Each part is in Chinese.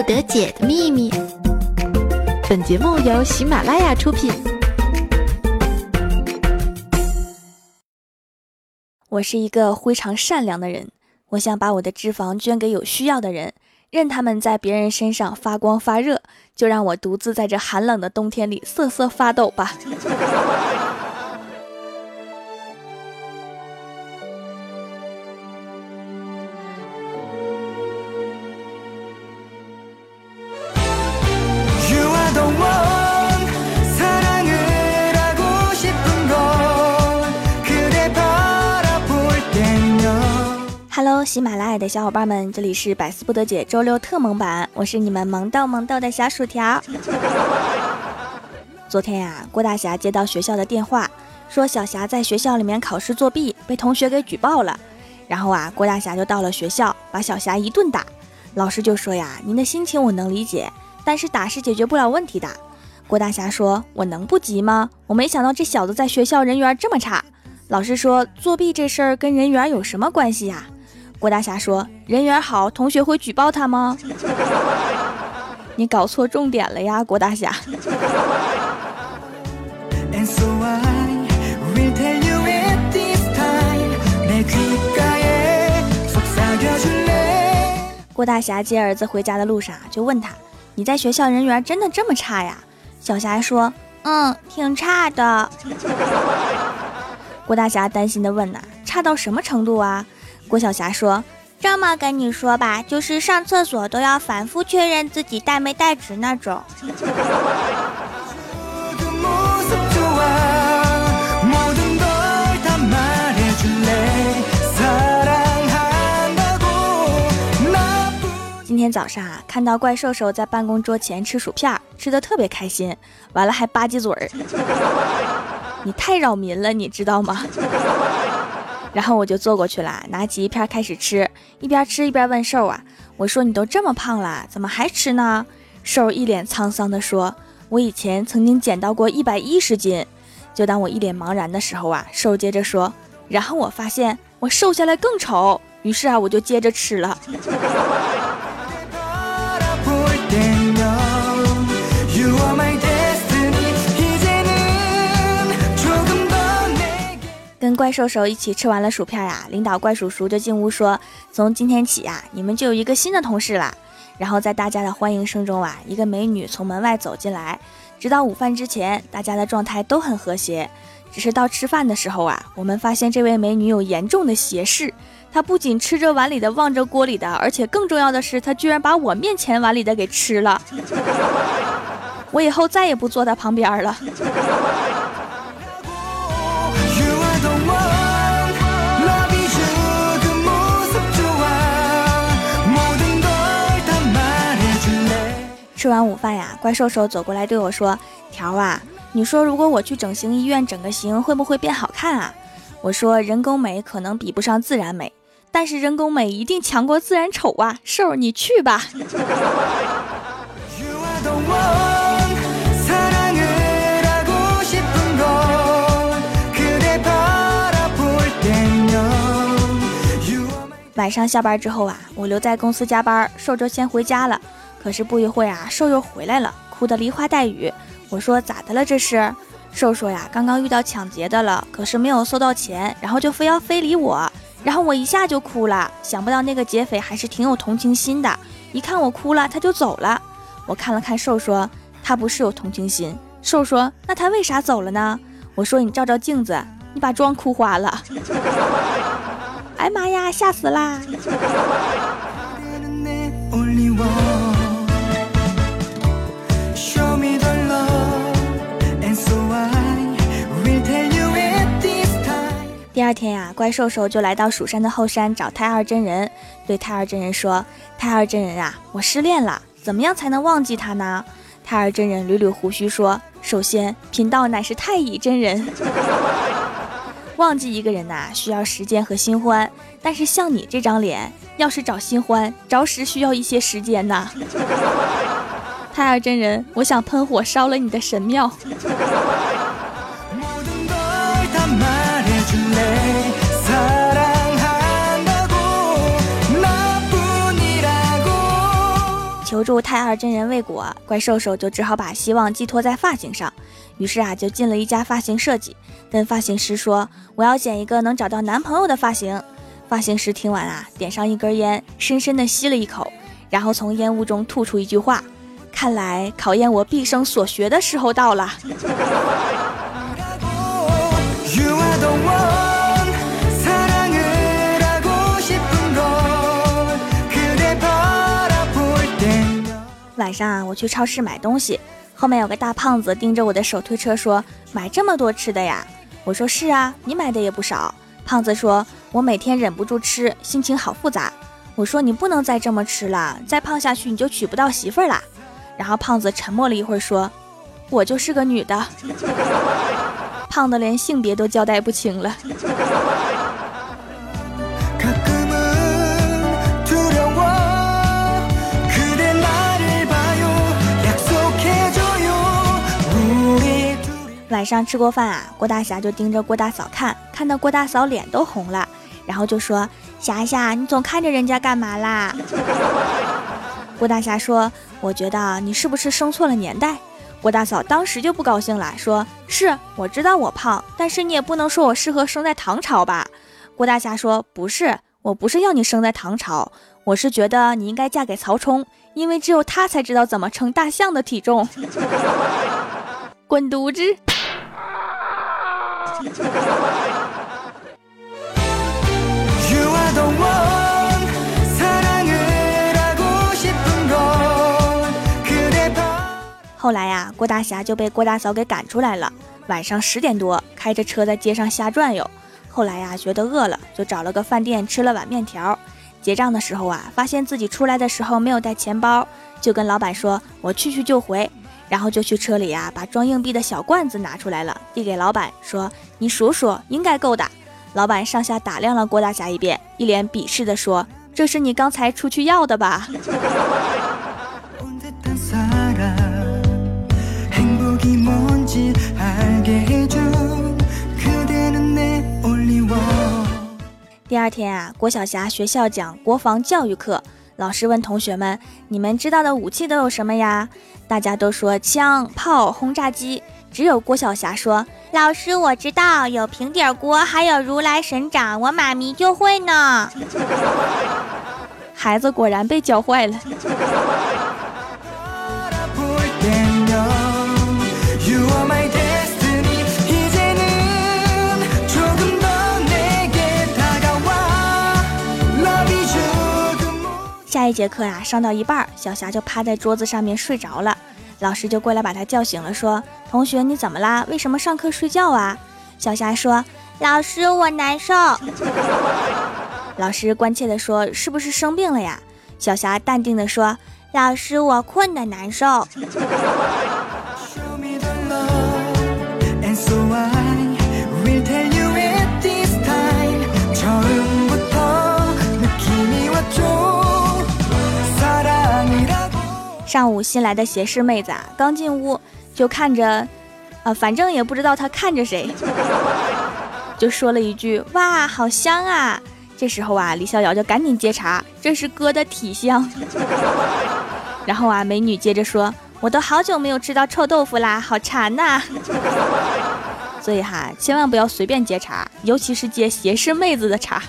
不得解的秘密。本节目由喜马拉雅出品。我是一个非常善良的人，我想把我的脂肪捐给有需要的人，任他们在别人身上发光发热，就让我独自在这寒冷的冬天里瑟瑟发抖吧。喜马拉雅的小伙伴们，这里是百思不得解周六特萌版，我是你们萌到萌到的小薯条。昨天呀，郭大侠接到学校的电话，说小霞在学校里面考试作弊，被同学给举报了。然后啊，郭大侠就到了学校，把小霞一顿打。老师就说呀：“您的心情我能理解，但是打是解决不了问题的。”郭大侠说：“我能不急吗？我没想到这小子在学校人缘这么差。”老师说：“作弊这事儿跟人缘有什么关系呀？”郭大侠说：“人缘好，同学会举报他吗？”你搞错重点了呀，郭大侠。郭大侠接儿子回家的路上，就问他：“你在学校人缘真的这么差呀？”小霞说：“嗯，挺差的。”郭大侠担心的问：“呐，差到什么程度啊？”郭晓霞说：“这么跟你说吧，就是上厕所都要反复确认自己带没带纸那种。”今天早上啊，看到怪兽兽在办公桌前吃薯片，吃的特别开心，完了还吧唧嘴儿。你太扰民了，你知道吗？然后我就坐过去了，拿起一片开始吃，一边吃一边问瘦啊：“我说你都这么胖了，怎么还吃呢？”瘦一脸沧桑地说：“我以前曾经减到过一百一十斤。”就当我一脸茫然的时候啊，瘦接着说：“然后我发现我瘦下来更丑，于是啊，我就接着吃了。”怪兽兽一起吃完了薯片呀，领导怪叔叔就进屋说：“从今天起呀，你们就有一个新的同事啦。”然后在大家的欢迎声中啊，一个美女从门外走进来。直到午饭之前，大家的状态都很和谐，只是到吃饭的时候啊，我们发现这位美女有严重的斜视。她不仅吃着碗里的，望着锅里的，而且更重要的是，她居然把我面前碗里的给吃了。我以后再也不坐她旁边了。吃完午饭呀，怪兽兽走过来对我说：“条啊，你说如果我去整形医院整个形，会不会变好看啊？”我说：“人工美可能比不上自然美，但是人工美一定强过自然丑啊！”兽，你去吧。晚上下班之后啊，我留在公司加班，瘦就先回家了。可是不一会儿啊，瘦又回来了，哭得梨花带雨。我说咋的了这是？瘦说呀，刚刚遇到抢劫的了，可是没有搜到钱，然后就非要非礼我，然后我一下就哭了。想不到那个劫匪还是挺有同情心的，一看我哭了，他就走了。我看了看瘦，说他不是有同情心。瘦说那他为啥走了呢？我说你照照镜子，你把妆哭花了。哎妈呀，吓死啦！二天呀，怪兽兽就来到蜀山的后山找太二真人，对太二真人说：“太二真人啊，我失恋了，怎么样才能忘记他呢？”太二真人捋捋胡须说：“首先，贫道乃是太乙真人，忘记一个人呐，需要时间和新欢，但是像你这张脸，要是找新欢，着实需要一些时间呐。”太二真人，我想喷火烧了你的神庙。求助太二真人未果，怪兽兽就只好把希望寄托在发型上。于是啊，就进了一家发型设计，跟发型师说：“我要剪一个能找到男朋友的发型。”发型师听完啊，点上一根烟，深深的吸了一口，然后从烟雾中吐出一句话：“看来考验我毕生所学的时候到了。”晚上啊，我去超市买东西，后面有个大胖子盯着我的手推车说：“买这么多吃的呀？”我说：“是啊，你买的也不少。”胖子说：“我每天忍不住吃，心情好复杂。”我说：“你不能再这么吃了，再胖下去你就娶不到媳妇儿啦。”然后胖子沉默了一会儿说：“我就是个女的。”胖的连性别都交代不清了。晚上吃过饭啊，郭大侠就盯着郭大嫂看，看到郭大嫂脸都红了，然后就说：“霞霞，你总看着人家干嘛啦？” 郭大侠说：“我觉得你是不是生错了年代？”郭大嫂当时就不高兴了，说：“是我知道我胖，但是你也不能说我适合生在唐朝吧？”郭大侠说：“不是，我不是要你生在唐朝，我是觉得你应该嫁给曹冲，因为只有他才知道怎么称大象的体重。” 滚犊子！后来呀，郭大侠就被郭大嫂给赶出来了。晚上十点多，开着车在街上瞎转悠。后来呀，觉得饿了，就找了个饭店吃了碗面条。结账的时候啊，发现自己出来的时候没有带钱包，就跟老板说：“我去去就回。”然后就去车里呀，把装硬币的小罐子拿出来了，递给老板说：“你数数，应该够的。”老板上下打量了郭大侠一遍，一脸鄙视地说：“这是你刚才出去要的吧？” 第二天啊，郭晓霞学校讲国防教育课。老师问同学们：“你们知道的武器都有什么呀？”大家都说枪、炮、轰炸机。只有郭晓霞说：“老师，我知道有平底锅，还有如来神掌，我妈咪就会呢。”孩子果然被教坏了。一节课呀，上到一半，小霞就趴在桌子上面睡着了。老师就过来把她叫醒了，说：“同学，你怎么啦？为什么上课睡觉啊？”小霞说：“老师，我难受。”老师关切地说：“是不是生病了呀？”小霞淡定地说：“老师，我困得难受。”上午新来的斜视妹子啊，刚进屋就看着，啊，反正也不知道她看着谁，就说了一句：“哇，好香啊！”这时候啊，李逍遥就赶紧接茬：“这是哥的体香。”然后啊，美女接着说：“我都好久没有吃到臭豆腐啦，好馋呐！” 所以哈，千万不要随便接茬，尤其是接斜视妹子的茬。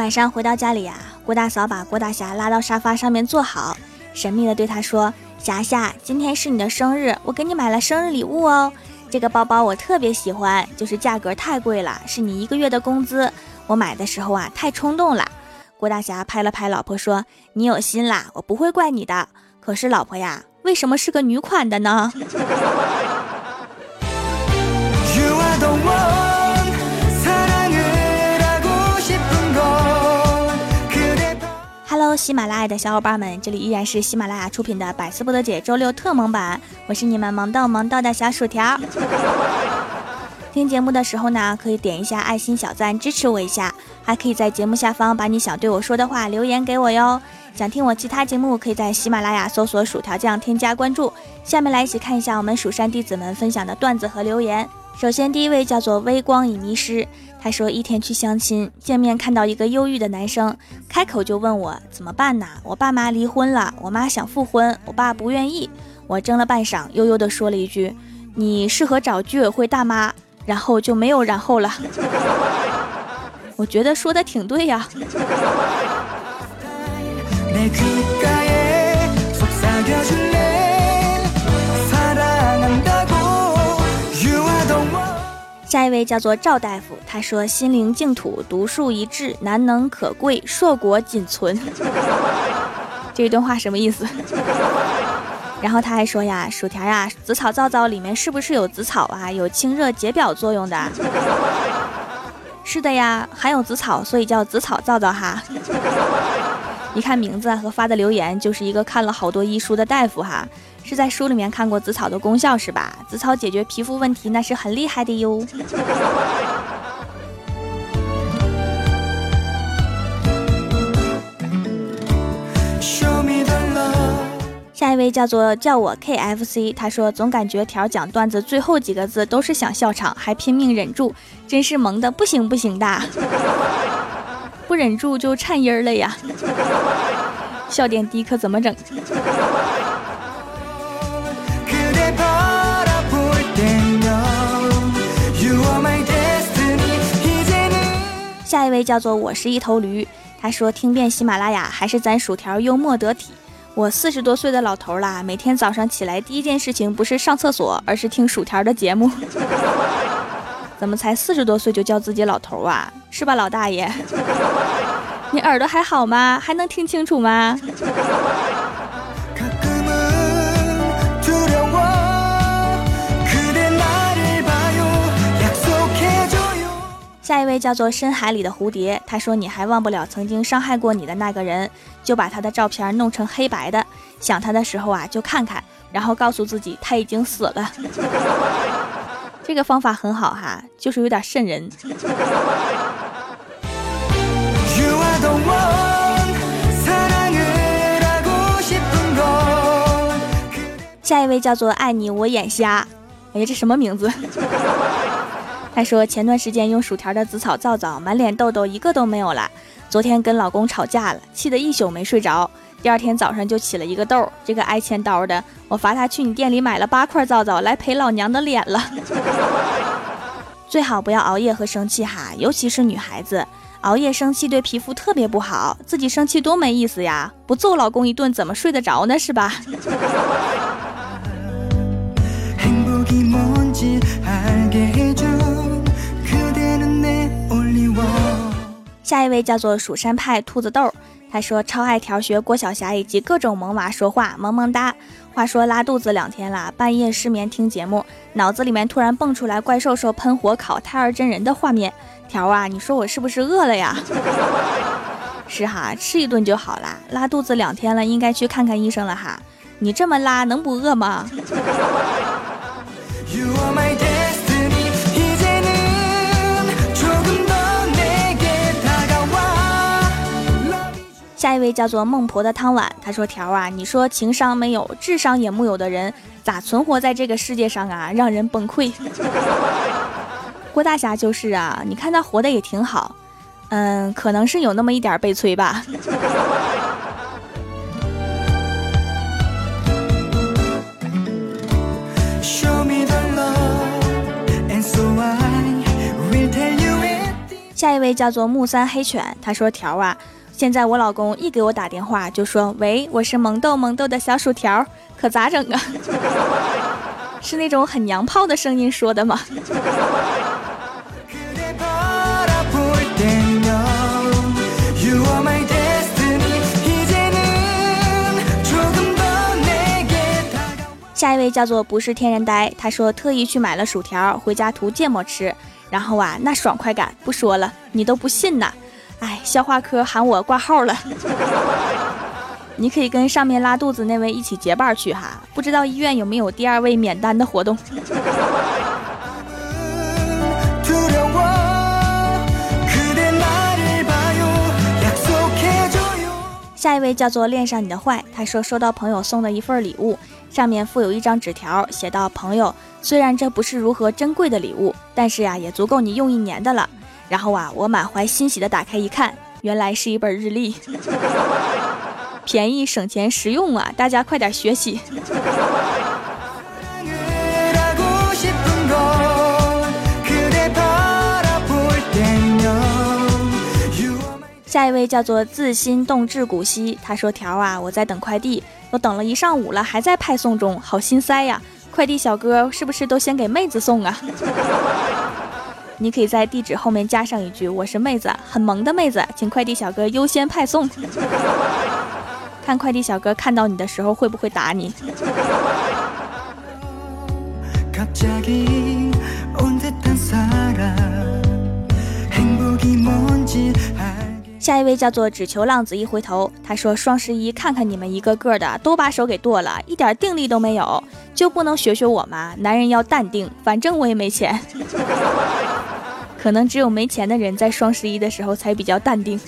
晚上回到家里呀，郭大嫂把郭大侠拉到沙发上面坐好，神秘的对他说：“霞霞，今天是你的生日，我给你买了生日礼物哦。这个包包我特别喜欢，就是价格太贵了，是你一个月的工资。我买的时候啊，太冲动了。”郭大侠拍了拍老婆说：“你有心啦，我不会怪你的。可是老婆呀，为什么是个女款的呢？”喜马拉雅的小伙伴们，这里依然是喜马拉雅出品的《百思不得解》周六特萌版，我是你们萌到萌到的小薯条。听节目的时候呢，可以点一下爱心小赞支持我一下，还可以在节目下方把你想对我说的话留言给我哟。想听我其他节目，可以在喜马拉雅搜索“薯条酱”添加关注。下面来一起看一下我们蜀山弟子们分享的段子和留言。首先，第一位叫做微光已迷失。他说一天去相亲，见面看到一个忧郁的男生，开口就问我怎么办呢？我爸妈离婚了，我妈想复婚，我爸不愿意。我怔了半晌，悠悠地说了一句：“你适合找居委会大妈。”然后就没有然后了。我觉得说的挺对呀。下一位叫做赵大夫，他说：“心灵净土，独树一帜，难能可贵，硕果仅存。”这一段话什么意思？然后他还说呀：“薯条呀，紫草皂皂里面是不是有紫草啊？有清热解表作用的。”是的呀，含有紫草，所以叫紫草皂皂哈。一看名字和发的留言，就是一个看了好多医书的大夫哈。是在书里面看过紫草的功效是吧？紫草解决皮肤问题那是很厉害的哟。下一位叫做叫我 KFC，他说总感觉条讲段子最后几个字都是想笑场，还拼命忍住，真是萌的不行不行的，不忍住就颤音儿了呀，笑点低可怎么整？下一位叫做我是一头驴，他说听遍喜马拉雅还是咱薯条幽默得体。我四十多岁的老头啦，每天早上起来第一件事情不是上厕所，而是听薯条的节目。怎么才四十多岁就叫自己老头啊？是吧，老大爷？你耳朵还好吗？还能听清楚吗？下一位叫做深海里的蝴蝶，他说你还忘不了曾经伤害过你的那个人，就把他的照片弄成黑白的，想他的时候啊就看看，然后告诉自己他已经死了。这个方法很好哈，就是有点瘆人。下一位叫做爱你我眼瞎，哎呀这什么名字？他说前段时间用薯条的紫草皂皂，满脸痘痘一个都没有了。昨天跟老公吵架了，气得一宿没睡着。第二天早上就起了一个痘，这个挨千刀的，我罚他去你店里买了八块皂皂来赔老娘的脸了。最好不要熬夜和生气哈，尤其是女孩子，熬夜生气对皮肤特别不好，自己生气多没意思呀，不揍老公一顿怎么睡得着呢？是吧？下一位叫做蜀山派兔子豆，他说超爱调学郭晓霞以及各种萌娃说话，萌萌哒。话说拉肚子两天了，半夜失眠听节目，脑子里面突然蹦出来怪兽兽喷火烤胎儿真人的画面。条啊，你说我是不是饿了呀？是哈，吃一顿就好啦。拉肚子两天了，应该去看看医生了哈。你这么拉能不饿吗？下一位叫做孟婆的汤碗，他说：“条啊，你说情商没有，智商也木有的人，咋存活在这个世界上啊？让人崩溃。”郭大侠就是啊，你看他活的也挺好，嗯，可能是有那么一点悲催吧。下一位叫做木三黑犬，他说：“条啊。”现在我老公一给我打电话就说：“喂，我是萌豆萌豆的小薯条，可咋整啊？” 是那种很娘炮的声音说的吗？下一位叫做不是天然呆，他说特意去买了薯条回家涂芥末吃，然后啊，那爽快感不说了，你都不信呐。哎，消化科喊我挂号了，你可以跟上面拉肚子那位一起结伴去哈。不知道医院有没有第二位免单的活动。下一位叫做恋上你的坏，他说收到朋友送的一份礼物，上面附有一张纸条，写道：“朋友，虽然这不是如何珍贵的礼物，但是呀，也足够你用一年的了。”然后啊，我满怀欣喜的打开一看，原来是一本日历，便宜、省钱、实用啊！大家快点学习。下一位叫做自心动至古稀，他说：“条啊，我在等快递，都等了一上午了，还在派送中，好心塞呀！快递小哥是不是都先给妹子送啊？你可以在地址后面加上一句：我是妹子，很萌的妹子，请快递小哥优先派送。看快递小哥看到你的时候会不会打你？”下一位叫做只求浪子一回头，他说：“双十一看看你们一个个的都把手给剁了，一点定力都没有，就不能学学我吗？男人要淡定，反正我也没钱。可能只有没钱的人在双十一的时候才比较淡定。”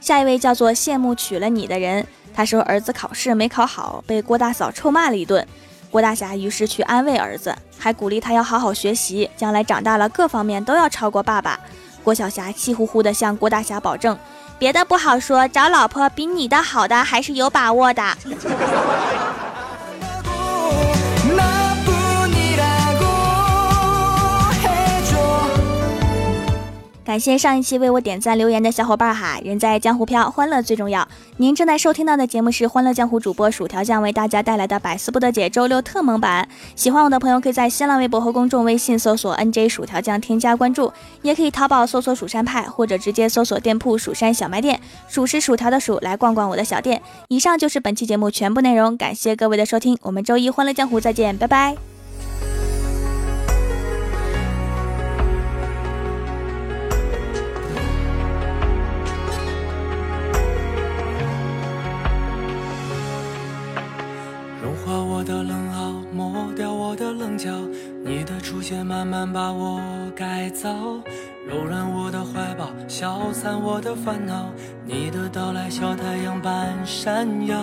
下一位叫做羡慕娶了你的人。他说：“儿子考试没考好，被郭大嫂臭骂了一顿。郭大侠于是去安慰儿子，还鼓励他要好好学习，将来长大了各方面都要超过爸爸。”郭晓霞气呼呼地向郭大侠保证：“别的不好说，找老婆比你的好的还是有把握的。”感谢上一期为我点赞留言的小伙伴哈，人在江湖飘，欢乐最重要。您正在收听到的节目是《欢乐江湖》主播薯条酱为大家带来的百思不得解周六特蒙版。喜欢我的朋友可以在新浪微博和公众微信搜索 “nj 薯条酱”添加关注，也可以淘宝搜索“蜀山派”或者直接搜索店铺“蜀山小卖店”，数是薯条的数，来逛逛我的小店。以上就是本期节目全部内容，感谢各位的收听，我们周一《欢乐江湖》再见，拜拜。早，柔软我的怀抱，消散我的烦恼。你的到来像太阳般闪耀，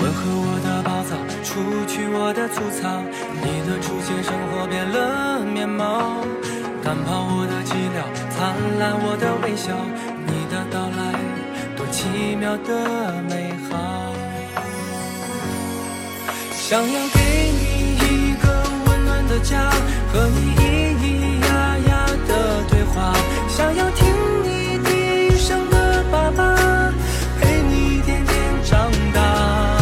温和我的暴躁，除去我的粗糙。你的出现，生活变了面貌，赶跑我的寂寥，灿烂我的微笑。你的到来，多奇妙的美好，想要给你一个温暖。的家和你话，想要听你低声的爸爸陪你一点点长大，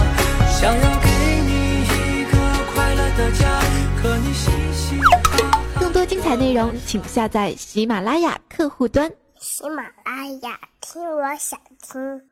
想要给你一个快乐的家，可你嘻嘻哈哈。更多精彩内容，请下载喜马拉雅客户端。喜马拉雅，听我想听。